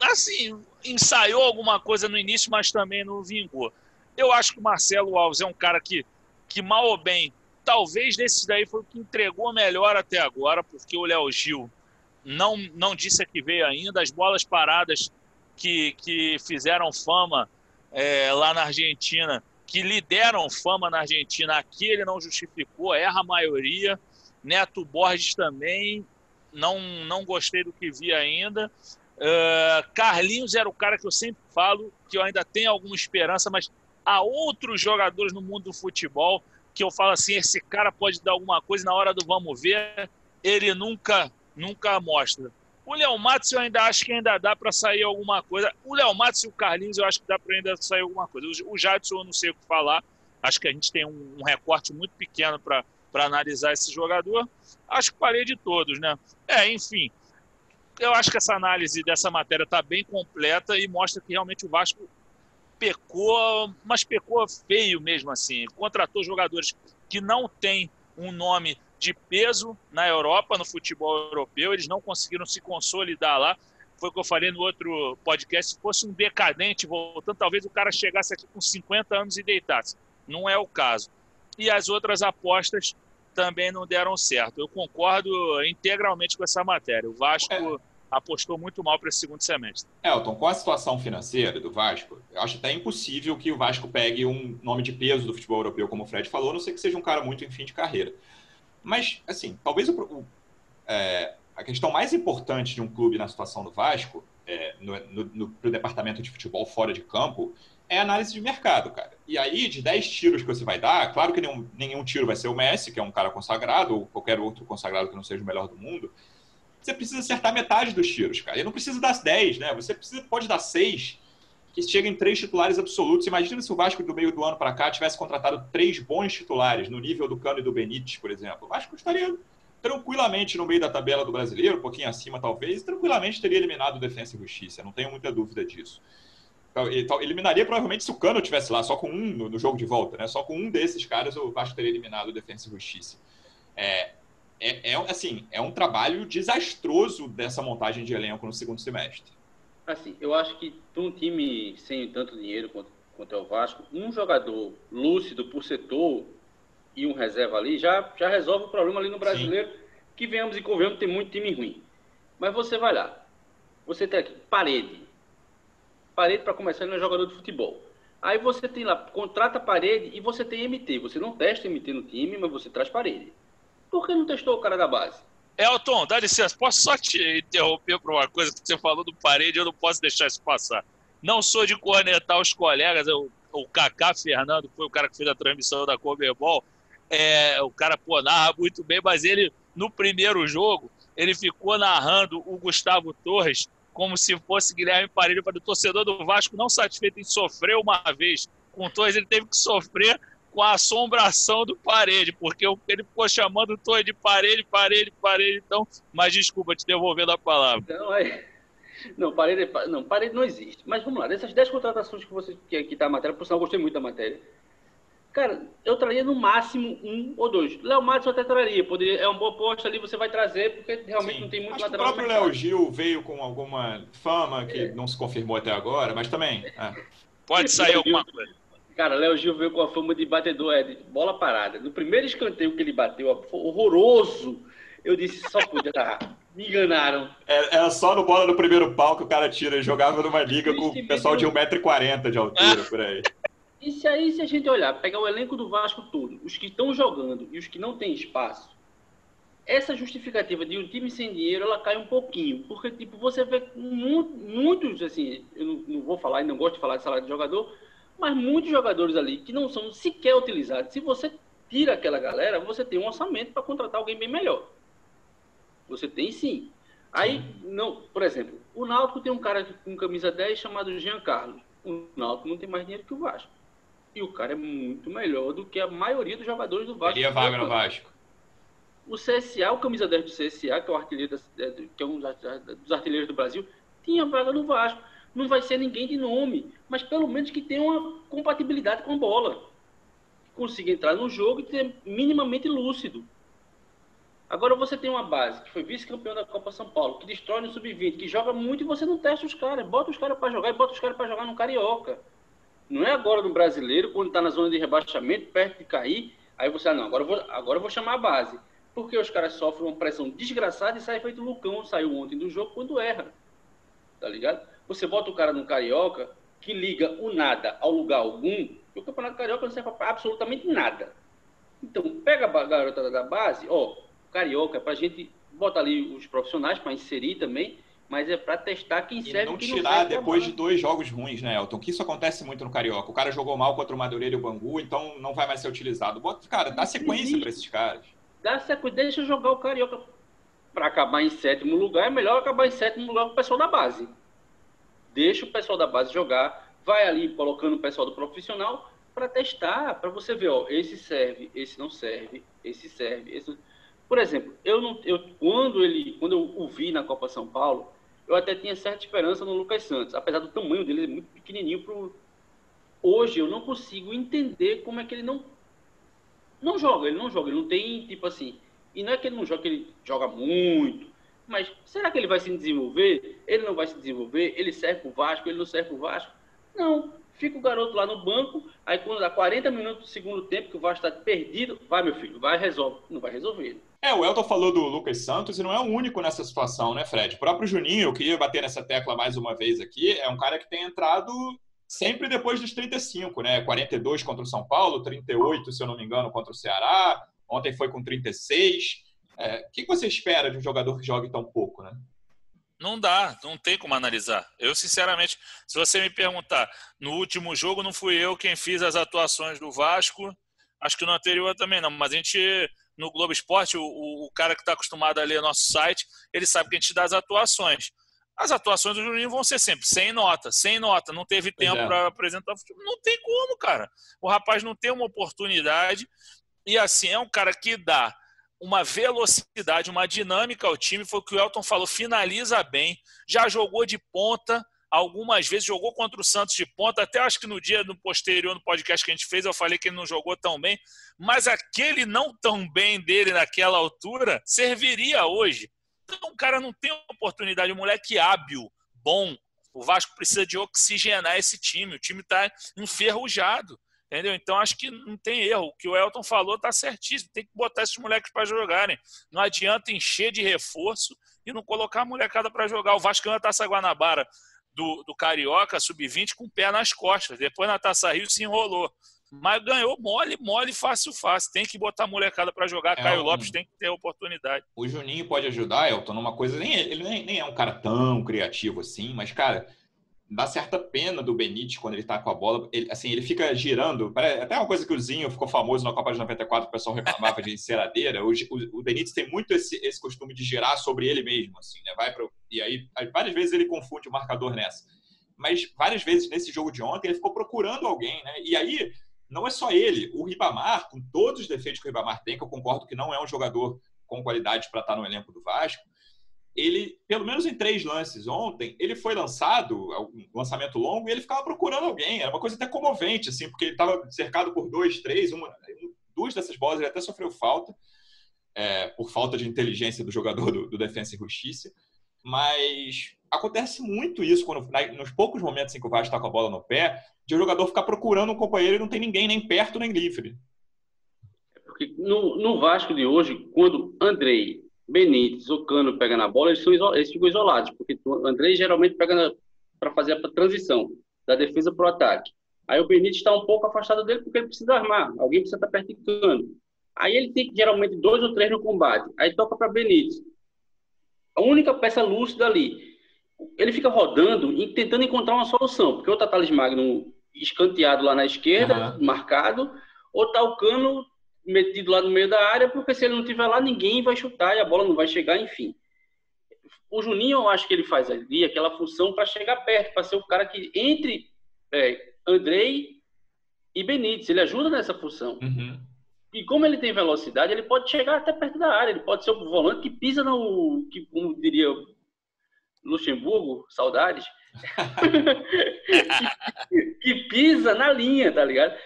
B: Assim, ensaiou alguma coisa no início, mas também não vingou. Eu acho que o Marcelo Alves é um cara que, que mal ou bem, talvez desses daí foi o que entregou melhor até agora, porque o Léo Gil não, não disse a que veio ainda. As bolas paradas que, que fizeram fama é, lá na Argentina, que lideram fama na Argentina, aqui ele não justificou, erra a maioria. Neto Borges também, não, não gostei do que vi ainda. Uh, Carlinhos era o cara que eu sempre falo, que eu ainda tenho alguma esperança, mas há outros jogadores no mundo do futebol que eu falo assim, esse cara pode dar alguma coisa na hora do vamos ver, ele nunca nunca mostra. O Léo Matos eu ainda acho que ainda dá para sair alguma coisa. O Léo Matos e o Carlinhos eu acho que dá para ainda sair alguma coisa. O Jadson eu não sei o que falar. Acho que a gente tem um, recorte muito pequeno para analisar esse jogador. Acho que parei de todos, né? É, enfim. Eu acho que essa análise dessa matéria está bem completa e mostra que realmente o Vasco pecou, mas pecou feio mesmo assim. Contratou jogadores que não têm um nome de peso na Europa, no futebol europeu, eles não conseguiram se consolidar lá. Foi o que eu falei no outro podcast. Se fosse um decadente voltando, talvez o cara chegasse aqui com 50 anos e deitasse. Não é o caso. E as outras apostas também não deram certo. Eu concordo integralmente com essa matéria. O Vasco é. Apostou muito mal para esse segundo semestre.
A: Elton, com a situação financeira do Vasco, eu acho até impossível que o Vasco pegue um nome de peso do futebol europeu, como o Fred falou, a não ser que seja um cara muito em fim de carreira. Mas, assim, talvez o, o, é, a questão mais importante de um clube na situação do Vasco, é, no, departamento de futebol fora de campo, é análise de mercado, cara. e aí, de 10 tiros que você vai dar, claro que nenhum, nenhum tiro vai ser o Messi, que é um cara consagrado, ou qualquer outro consagrado que não seja o melhor do mundo. Você precisa acertar metade dos tiros, cara. E não precisa dar 10, né? Você precisa, pode dar 6, que chega em três titulares absolutos. Imagina se o Vasco do meio do ano para cá tivesse contratado três bons titulares, no nível do Cano e do Benítez, por exemplo. O Vasco estaria tranquilamente no meio da tabela do brasileiro, um pouquinho acima talvez, e tranquilamente teria eliminado o Defensa e Justiça. Não tenho muita dúvida disso. Então, eliminaria provavelmente se o Cano tivesse lá, só com um no, jogo de volta, né? Só com um desses caras o Vasco teria eliminado o Defensa e Justiça. É, é, é, assim, é um trabalho desastroso dessa montagem de elenco no segundo semestre.
C: Assim, eu acho que para um time sem tanto dinheiro quanto, quanto é o Vasco, um jogador lúcido por setor e um reserva ali já, já resolve o problema ali no brasileiro, Sim. que venhamos e convenhamos, tem muito time ruim. Mas você vai lá, você tem aqui, parede, Parede, para começar, ele é jogador de futebol. Aí você tem lá, contrata parede e você tem MT. Você não testa MT no time, mas você traz parede. Por que não testou o cara da base?
B: Elton, dá licença, posso só te interromper por uma coisa que você falou do parede, eu não posso deixar isso passar. Não sou de cornetar os colegas, eu, o Kaká Fernando foi o cara que fez a transmissão da Comebol, é, o cara pô, narra muito bem, mas ele, no primeiro jogo, ele ficou narrando o Gustavo Torres como se fosse Guilherme Parelho para o torcedor do Vasco não satisfeito em sofrer uma vez com o Torres, ele teve que sofrer com a assombração do Parede, porque ele ficou chamando o Torres de Parede, Parede, Parede, então, mas desculpa, te devolvendo a palavra.
C: Não, é... Não, parede, não, parede não existe. Mas vamos lá, dessas 10 contratações que você que aqui tá a matéria, por sinal, eu gostei muito da matéria. Cara, eu traria no máximo um ou dois. Léo Matos até traria. Poderia, é uma boa aposta ali, você vai trazer, porque realmente Sim. não tem muito
A: Acho lateral. O próprio Léo Gil veio com alguma fama que é. não se confirmou até agora, mas também. É.
B: Pode sair alguma coisa.
C: Cara, Léo Gil veio com a fama de batedor, é, de bola parada. No primeiro escanteio que ele bateu, horroroso. Eu disse, só podia estar. Me enganaram.
A: É, era só no bola no primeiro pau que o cara tira. Jogava numa liga com o pessoal de 1,40m de altura, por aí. [LAUGHS]
C: E se aí, se a gente olhar, pegar o elenco do Vasco todo, os que estão jogando e os que não têm espaço, essa justificativa de um time sem dinheiro, ela cai um pouquinho. Porque, tipo, você vê muitos, assim, eu não, não vou falar e não gosto de falar de salário de jogador, mas muitos jogadores ali que não são sequer utilizados. Se você tira aquela galera, você tem um orçamento para contratar alguém bem melhor. Você tem sim. Aí, não, por exemplo, o Náutico tem um cara com camisa 10 chamado Jean Carlos. O Náutico não tem mais dinheiro que o Vasco. E o cara é muito melhor do que a maioria dos jogadores do Vasco.
A: Teria vaga no Vasco.
C: O CSA, o camisa 10 do CSA, que é, o artilheiro da, que é um dos artilheiros do Brasil, tinha vaga no Vasco. Não vai ser ninguém de nome, mas pelo menos que tenha uma compatibilidade com a bola. Consiga entrar no jogo e ser minimamente lúcido. Agora você tem uma base que foi vice-campeão da Copa São Paulo, que destrói no sub-20, que joga muito e você não testa os caras. Bota os caras para jogar e bota os caras para jogar no Carioca. Não é agora no brasileiro, quando está na zona de rebaixamento, perto de cair, aí você, ah, não, agora eu vou, agora eu vou chamar a base. Porque os caras sofrem uma pressão desgraçada e sai feito Lucão, saiu ontem do jogo quando erra. Tá ligado? Você bota o cara no Carioca, que liga o nada ao lugar algum, e o Campeonato Carioca não serve para absolutamente nada. Então, pega a garota da base, ó, Carioca, é pra gente botar ali os profissionais para inserir também, mas é para testar quem e serve
A: não
C: quem
A: tirar não depois de dois jogos ruins, né, Elton? Que isso acontece muito no Carioca. O cara jogou mal contra o Madureira e o Bangu, então não vai mais ser utilizado. Bota, cara, dá sequência para esses caras.
C: Dá sequência, deixa jogar o Carioca para acabar em sétimo lugar. É melhor acabar em sétimo lugar com o pessoal da base. Deixa o pessoal da base jogar, vai ali colocando o pessoal do profissional para testar, para você ver, ó, esse serve, esse não serve, esse serve, esse por exemplo, eu não, eu, quando ele, quando eu o vi na Copa São Paulo, eu até tinha certa esperança no Lucas Santos, apesar do tamanho dele, é muito pequenininho pro. Hoje eu não consigo entender como é que ele não não joga, ele não joga, ele não tem tipo assim. E não é que ele não joga, que ele joga muito, mas será que ele vai se desenvolver? Ele não vai se desenvolver? Ele serve pro Vasco, ele não serve pro Vasco? Não. Fica o garoto lá no banco, aí quando dá 40 minutos do segundo tempo, que o Vasco está perdido, vai, meu filho, vai, resolve. Não vai resolver.
A: É, o Elton falou do Lucas Santos e não é o único nessa situação, né, Fred? O próprio Juninho, eu queria bater nessa tecla mais uma vez aqui, é um cara que tem entrado sempre depois dos 35, né? 42 contra o São Paulo, 38, se eu não me engano, contra o Ceará. Ontem foi com 36. É, o que você espera de um jogador que jogue tão pouco, né?
B: Não dá, não tem como analisar. Eu, sinceramente, se você me perguntar, no último jogo não fui eu quem fiz as atuações do Vasco, acho que no anterior também não, mas a gente, no Globo Esporte, o, o cara que está acostumado a ler nosso site, ele sabe que a gente dá as atuações. As atuações do Juninho vão ser sempre sem nota, sem nota, não teve tempo é. para apresentar futebol. Não tem como, cara. O rapaz não tem uma oportunidade e assim, é um cara que dá uma velocidade, uma dinâmica ao time. Foi o que o Elton falou: finaliza bem, já jogou de ponta. Algumas vezes jogou contra o Santos de ponta, até acho que no dia no posterior, no podcast que a gente fez, eu falei que ele não jogou tão bem, mas aquele não tão bem dele naquela altura serviria hoje. Então o cara não tem oportunidade, um moleque hábil, bom. O Vasco precisa de oxigenar esse time, o time está enferrujado. Entendeu? Então acho que não tem erro. O que o Elton falou tá certíssimo. Tem que botar esses moleques para jogarem. Não adianta encher de reforço e não colocar a molecada para jogar. O Vasco ganhou a Taça Guanabara do, do Carioca, sub-20, com o pé nas costas. Depois na Taça Rio se enrolou. Mas ganhou mole, mole, fácil, fácil. Tem que botar a molecada para jogar. É Caio um... Lopes tem que ter oportunidade.
A: O Juninho pode ajudar, Elton, numa coisa. Nem, ele nem, nem é um cara tão criativo assim, mas, cara dá certa pena do Benítez quando ele tá com a bola. Ele, assim, ele fica girando. Até uma coisa que o Zinho ficou famoso na Copa de 94, o pessoal reclamava de [LAUGHS] enceradeira. O, o, o Benítez tem muito esse, esse costume de girar sobre ele mesmo, assim, né? Vai pro, e aí, várias vezes ele confunde o marcador nessa. Mas várias vezes nesse jogo de ontem ele ficou procurando alguém, né? E aí, não é só ele. O Ribamar, com todos os defeitos que o Ribamar tem, que eu concordo que não é um jogador com qualidade para estar no elenco do Vasco, ele, pelo menos em três lances ontem, ele foi lançado, um lançamento longo, e ele ficava procurando alguém. Era uma coisa até comovente, assim, porque ele estava cercado por dois, três, uma, duas dessas bolas ele até sofreu falta, é, por falta de inteligência do jogador do, do Defensa e Justiça. Mas acontece muito isso quando, nos poucos momentos em que o Vasco está com a bola no pé, de o jogador ficar procurando um companheiro e não tem ninguém nem perto nem livre.
C: Porque no, no Vasco de hoje, quando Andrei Benítez, o Cano pega na bola, eles, são eles ficam isolados, porque o André geralmente pega para fazer a transição da defesa para o ataque. Aí o Benítez está um pouco afastado dele porque ele precisa armar, alguém precisa estar tá perto de Cano. Aí ele tem geralmente dois ou três no combate, aí toca para Benítez. A única peça lúcida ali. Ele fica rodando e tentando encontrar uma solução, porque o Tatalis Magno escanteado lá na esquerda, uhum. marcado, ou tá o Cano metido lá no meio da área, porque se ele não tiver lá, ninguém vai chutar e a bola não vai chegar, enfim. O Juninho, eu acho que ele faz ali aquela função para chegar perto, para ser o cara que entre é, Andrei e Benítez, ele ajuda nessa função.
A: Uhum.
C: E como ele tem velocidade, ele pode chegar até perto da área, ele pode ser o volante que pisa no, que, como diria Luxemburgo, saudades, [LAUGHS] que, que pisa na linha, tá ligado?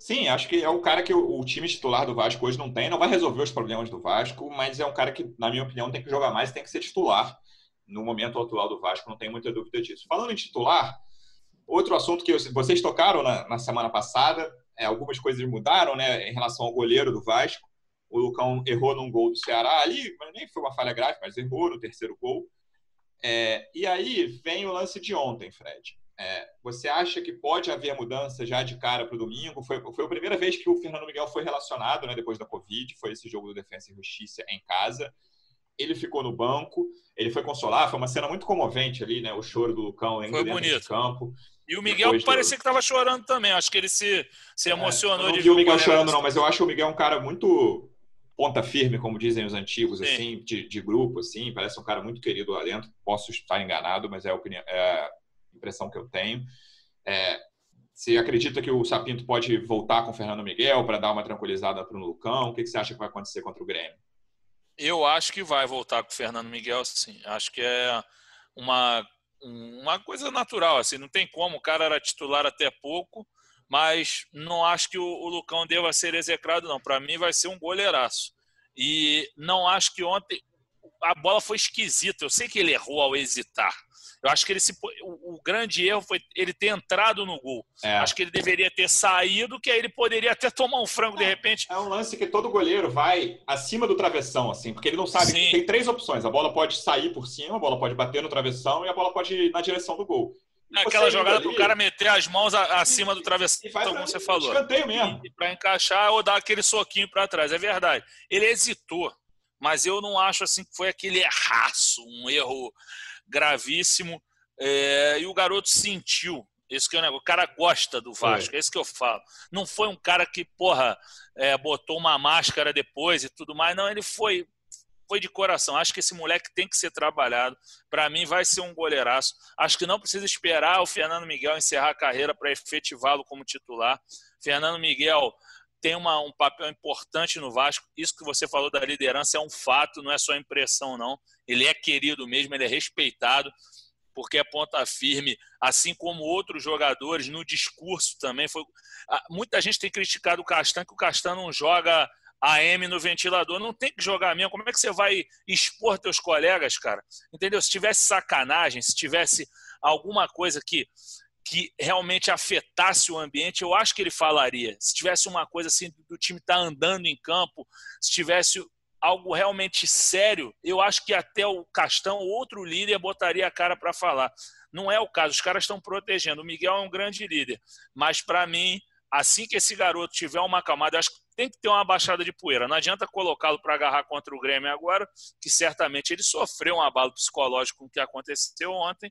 A: Sim, acho que é o cara que o, o, time titular do Vasco hoje não tem, não vai resolver os problemas do Vasco, mas é um cara que, na minha opinião, tem que jogar mais, tem que ser titular no momento atual do Vasco, não tem muita dúvida disso. Falando em titular, outro assunto que vocês tocaram na, na semana passada, é, algumas coisas mudaram né, em relação ao goleiro do Vasco. O Lucão errou num gol do Ceará ali, nem foi uma falha grave, mas errou no terceiro gol. É, e aí vem o lance de ontem, Fred. É, você acha que pode haver mudança já de cara para o domingo? Foi, foi a primeira vez que o Fernando Miguel foi relacionado né, depois da Covid, foi esse jogo do Defensa e Justiça em casa. Ele ficou no banco, ele foi consolar, foi uma cena muito comovente ali, né? O choro do Lucão
B: foi bonito. campo. E o Miguel parecia do... que estava chorando também, acho que ele se, se é, emocionou.
A: É, não vi o Miguel chorando, não, mas eu acho que o Miguel é um cara muito ponta firme, como dizem os antigos, Sim. assim, de, de, grupo, assim, parece um cara muito querido lá dentro. Posso estar enganado, mas é a opinião. É impressão que eu tenho. É, você acredita que o Sapinto pode voltar com o Fernando Miguel para dar uma tranquilizada para o Lucão? O que, que você acha que vai acontecer contra o Grêmio?
B: Eu acho que vai voltar com o Fernando Miguel, sim. Acho que é uma, uma coisa natural, assim, não tem como. O cara era titular até pouco, mas não acho que o, o Lucão deva ser execrado, não. Para mim vai ser um goleiraço. E não acho que ontem a bola foi esquisita. Eu sei que ele errou ao hesitar. Eu acho que ele se, o, o grande erro foi ele ter entrado no gol. É. Acho que ele deveria ter saído, que aí ele poderia até tomar um frango de repente.
A: É um lance que todo goleiro vai acima do travessão, assim, porque ele não sabe. Sim. Tem três opções: a bola pode sair por cima, a bola pode bater no travessão e a bola pode ir na direção do gol.
B: É aquela jogada para o cara meter as mãos acima do travessão, como você falou.
A: Escanteio mesmo.
B: Para encaixar ou dar aquele soquinho para trás. É verdade. Ele hesitou, mas eu não acho assim que foi aquele erraço, um erro gravíssimo. É, e o garoto sentiu. Isso que é o negócio. O cara gosta do Vasco, é isso que eu falo. Não foi um cara que, porra, é, botou uma máscara depois e tudo mais. Não, ele foi foi de coração. Acho que esse moleque tem que ser trabalhado. Para mim, vai ser um goleiraço. Acho que não precisa esperar o Fernando Miguel encerrar a carreira para efetivá-lo como titular. Fernando Miguel tem uma, um papel importante no Vasco. Isso que você falou da liderança é um fato, não é só impressão, não. Ele é querido mesmo, ele é respeitado porque é ponta firme, assim como outros jogadores no discurso também. Foi... Muita gente tem criticado o Castan, que o Castan não joga AM no ventilador, não tem que jogar mesmo. Como é que você vai expor teus colegas, cara? Entendeu? Se tivesse sacanagem, se tivesse alguma coisa que que realmente afetasse o ambiente, eu acho que ele falaria. Se tivesse uma coisa assim do time estar tá andando em campo, se tivesse algo realmente sério, eu acho que até o Castão, outro líder, botaria a cara para falar. Não é o caso, os caras estão protegendo. O Miguel é um grande líder, mas para mim, assim que esse garoto tiver uma camada, acho que tem que ter uma baixada de poeira. Não adianta colocá-lo para agarrar contra o Grêmio agora, que certamente ele sofreu um abalo psicológico com o que aconteceu ontem,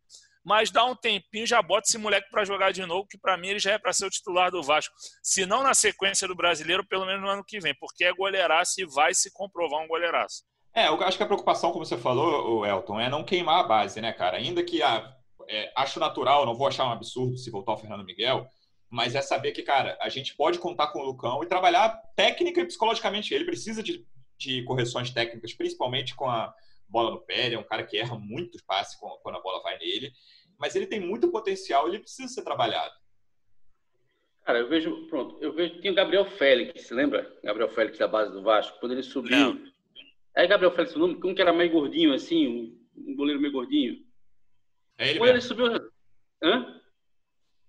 B: mas dá um tempinho, já bota esse moleque para jogar de novo, que para mim ele já é para ser o titular do Vasco. Se não na sequência do brasileiro, pelo menos no ano que vem, porque é goleiraço e vai se comprovar um goleiraço.
A: É, eu acho que a preocupação, como você falou, Elton, é não queimar a base, né, cara? Ainda que a, é, acho natural, não vou achar um absurdo se voltar o Fernando Miguel, mas é saber que, cara, a gente pode contar com o Lucão e trabalhar técnica e psicologicamente. Ele precisa de, de correções técnicas, principalmente com a bola no pé, ele é um cara que erra muito espaço quando a bola vai nele, mas ele tem muito potencial, ele precisa ser trabalhado.
C: Cara, eu vejo, pronto, eu vejo, tinha o Gabriel Félix, lembra? Gabriel Félix da base do Vasco, quando ele subiu. Não. É Gabriel Félix o nome, um que era meio gordinho assim, um, um goleiro meio gordinho.
A: É ele
C: quando
A: mesmo.
C: ele subiu, hã?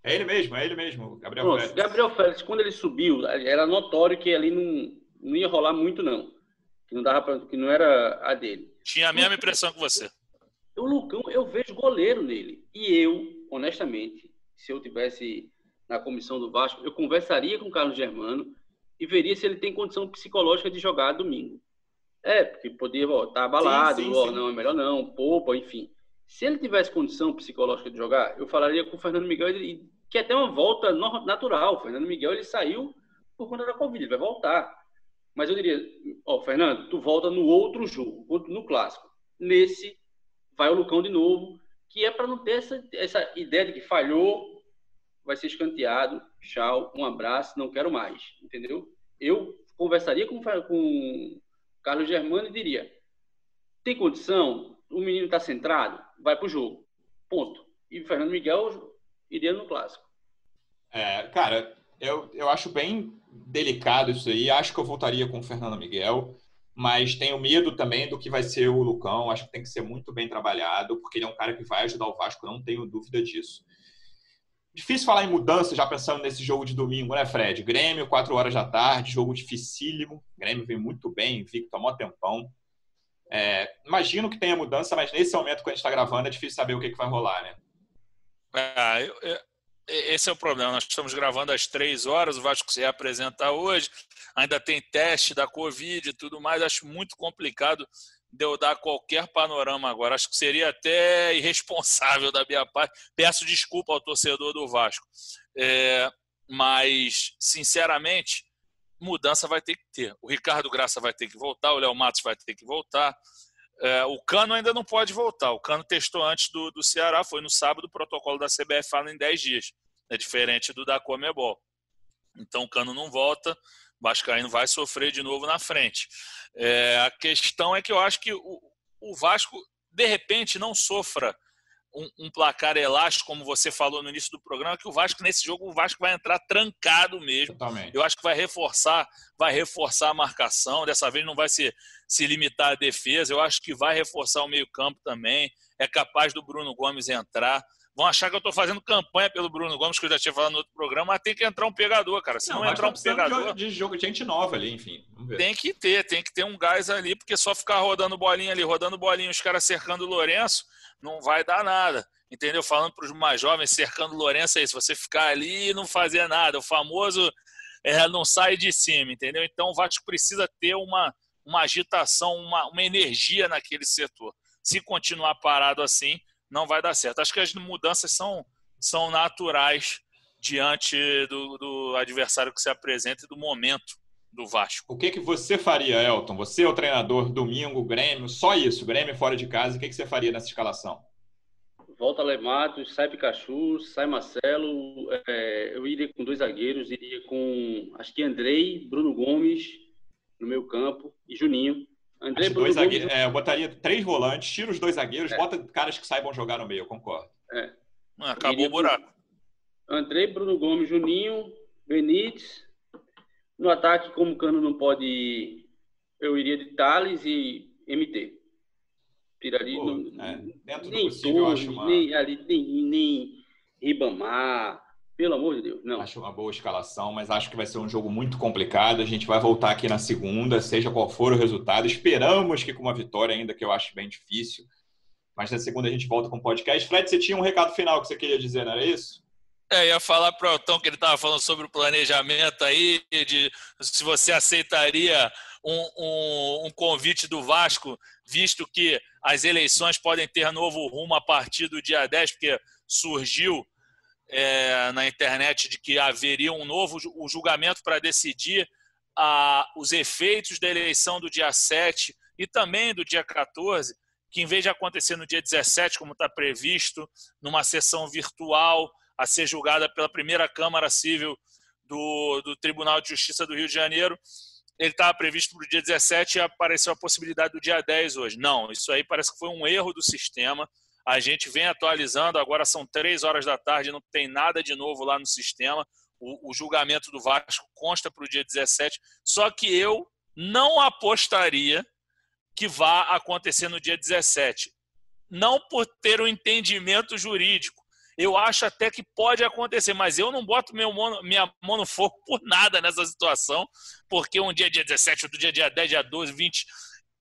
A: É ele mesmo, é ele mesmo, Gabriel
C: Pronto,
A: Félix.
C: Gabriel Félix, quando ele subiu, era notório que ali não, não ia rolar muito não que não dava pra, que não era a dele.
B: Tinha a mesma impressão que você.
C: O Lucão, eu vejo goleiro nele. E eu, honestamente, se eu tivesse na comissão do Vasco, eu conversaria com o Carlos Germano e veria se ele tem condição psicológica de jogar domingo. É, porque podia estar tá abalado, sim, sim, sim. não é melhor não, poupa, enfim. Se ele tivesse condição psicológica de jogar, eu falaria com o Fernando Miguel, que é até uma volta natural. O Fernando Miguel ele saiu por conta da Covid, ele vai voltar. Mas eu diria, ó, Fernando, tu volta no outro jogo, no clássico. Nesse, vai o Lucão de novo, que é para não ter essa, essa ideia de que falhou, vai ser escanteado, tchau, um abraço, não quero mais, entendeu? Eu conversaria com, com Carlos Germano e diria, tem condição, o menino está centrado, vai pro jogo, ponto. E o Fernando Miguel iria no clássico.
A: É, cara, eu, eu acho bem delicado isso aí. Acho que eu voltaria com o Fernando Miguel, mas tenho medo também do que vai ser o Lucão. Acho que tem que ser muito bem trabalhado, porque ele é um cara que vai ajudar o Vasco, não tenho dúvida disso. Difícil falar em mudança, já pensando nesse jogo de domingo, né, Fred? Grêmio, 4 horas da tarde, jogo dificílimo. Grêmio vem muito bem, invicto há mó tempão. É, imagino que tenha mudança, mas nesse momento que a gente está gravando é difícil saber o que, que vai rolar, né?
B: Eu, eu, esse é o problema. Nós estamos gravando às três horas, o Vasco se reapresenta hoje, ainda tem teste da Covid e tudo mais. Acho muito complicado de eu dar qualquer panorama agora. Acho que seria até [LAUGHS] irresponsável da minha parte. Peço desculpa ao torcedor do Vasco. É, mas, sinceramente, mudança vai ter que ter. O Ricardo Graça vai ter que voltar, o Léo Matos vai ter que voltar. É, o Cano ainda não pode voltar. O Cano testou antes do, do Ceará, foi no sábado, o protocolo da CBF fala em 10 dias. É diferente do da Comebol. Então o Cano não volta, o Vascaíno vai sofrer de novo na frente. É, a questão é que eu acho que o, o Vasco, de repente, não sofra um, um, placar elástico, como você falou no início do programa, que o Vasco, nesse jogo, o Vasco vai entrar trancado mesmo.
A: Totalmente.
B: Eu acho que vai reforçar, vai reforçar a marcação. Dessa vez não vai se, se limitar à defesa. Eu acho que vai reforçar o meio-campo também. É capaz do Bruno Gomes entrar. Vão achar que eu estou fazendo campanha pelo Bruno Gomes, que eu já tinha falado no outro programa, mas tem que entrar um pegador, cara. Se não, não entrar um pegador.
A: De jogo de gente nova ali, enfim.
B: Tem que ter, tem que ter um gás ali, porque só ficar rodando bolinha ali, rodando bolinha, os caras cercando o Lourenço não vai dar nada. Entendeu? Falando para os mais jovens, cercando o Lourenço é isso. Você ficar ali e não fazer nada. O famoso é, não sai de cima, entendeu? Então o Vasco precisa ter uma, uma agitação, uma, uma energia naquele setor. Se continuar parado assim, não vai dar certo. Acho que as mudanças são, são naturais diante do, do adversário que se apresenta e do momento do Vasco.
A: O que, que você faria, Elton? Você é o treinador domingo, Grêmio, só isso, Grêmio fora de casa. O que, que você faria nessa escalação?
C: Volta Lematos, sai Pikachu, sai Marcelo. É, eu iria com dois zagueiros, iria com acho que Andrei, Bruno Gomes no meu campo e Juninho.
A: Andrei, Bruno Gomes, é, eu botaria três volantes, tira os dois zagueiros, é. bota caras que saibam jogar no meio, eu concordo.
B: É. Acabou iria o buraco.
C: Andrei, Bruno Gomes, Juninho, Benítez. No ataque, como o Cano não pode, eu iria de Thales e MT. Tiraria Pô, no, é, dentro nem do possível, Torres, uma... nem, ali, nem, nem Ribamar, pelo amor de Deus, não.
A: Acho uma boa escalação, mas acho que vai ser um jogo muito complicado. A gente vai voltar aqui na segunda, seja qual for o resultado. Esperamos que com uma vitória, ainda que eu acho bem difícil. Mas na segunda a gente volta com o podcast. Fred, você tinha um recado final que você queria dizer, não era isso?
B: É, ia falar para o Elton que ele estava falando sobre o planejamento aí, de se você aceitaria um, um, um, convite do Vasco, visto que as eleições podem ter novo rumo a partir do dia 10, porque surgiu é, na internet de que haveria um novo julgamento para decidir a, os efeitos da eleição do dia 7 e também do dia 14, que em vez de acontecer no dia 17, como está previsto, numa sessão virtual, a ser julgada pela primeira Câmara Civil do, do Tribunal de Justiça do Rio de Janeiro. Ele estava previsto para o dia 17 e apareceu a possibilidade do dia 10 hoje. Não, isso aí parece que foi um erro do sistema. A gente vem atualizando, agora são três horas da tarde, não tem nada de novo lá no sistema. O, o julgamento do Vasco consta para o dia 17. Só que eu não apostaria que vá acontecer no dia 17. Não por ter um entendimento jurídico, eu acho até que pode acontecer, mas eu não boto meu mono, minha mão no fogo por nada nessa situação, porque um dia é dia 17, outro dia é dia 10, dia 12, 20.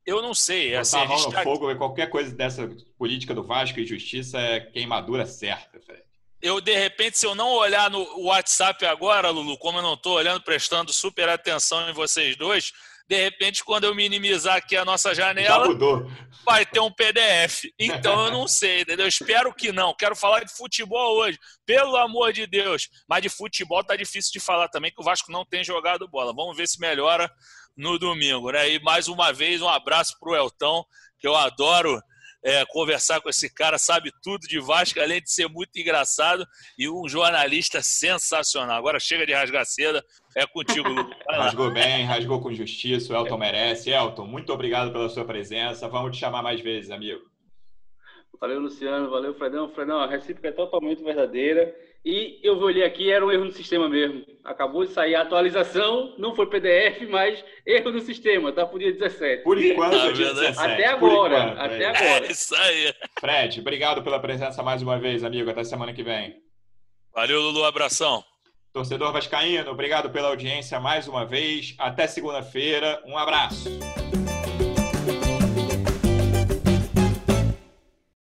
B: Eu não sei.
A: Botar assim, a mão no tá... fogo, qualquer coisa dessa política do Vasco e justiça é queimadura certa, Fred.
B: Eu, de repente, se eu não olhar no WhatsApp agora, Lulu, como eu não estou olhando, prestando super atenção em vocês dois, de repente, quando eu minimizar aqui a nossa janela, vai ter um PDF. Então eu não sei, entendeu? Espero que não. Quero falar de futebol hoje, pelo amor de Deus. Mas de futebol tá difícil de falar também, que o Vasco não tem jogado bola. Vamos ver se melhora no domingo, né? E mais uma vez, um abraço pro Elton, que eu adoro é, conversar com esse cara, sabe tudo de Vasco, além de ser muito engraçado e um jornalista sensacional. Agora chega de rasgar seda, é contigo, Lu. [LAUGHS]
A: Rasgou bem, rasgou com justiça, o Elton merece. Elton, muito obrigado pela sua presença. Vamos te chamar mais vezes, amigo.
C: Valeu, Luciano. Valeu, Fredão. Fredão, a recíproca é totalmente verdadeira. E eu vou ler aqui, era um erro no sistema mesmo. Acabou de sair a atualização, não foi PDF, mas erro no sistema, tá pro dia 17.
A: Por enquanto, ah, dia 17.
C: Até agora, enquanto, até é. agora.
B: É isso aí.
A: Fred, obrigado pela presença mais uma vez, amigo. Até semana que vem.
B: Valeu, Lulu. Abração.
A: Torcedor Vascaíno, obrigado pela audiência mais uma vez. Até segunda-feira. Um abraço.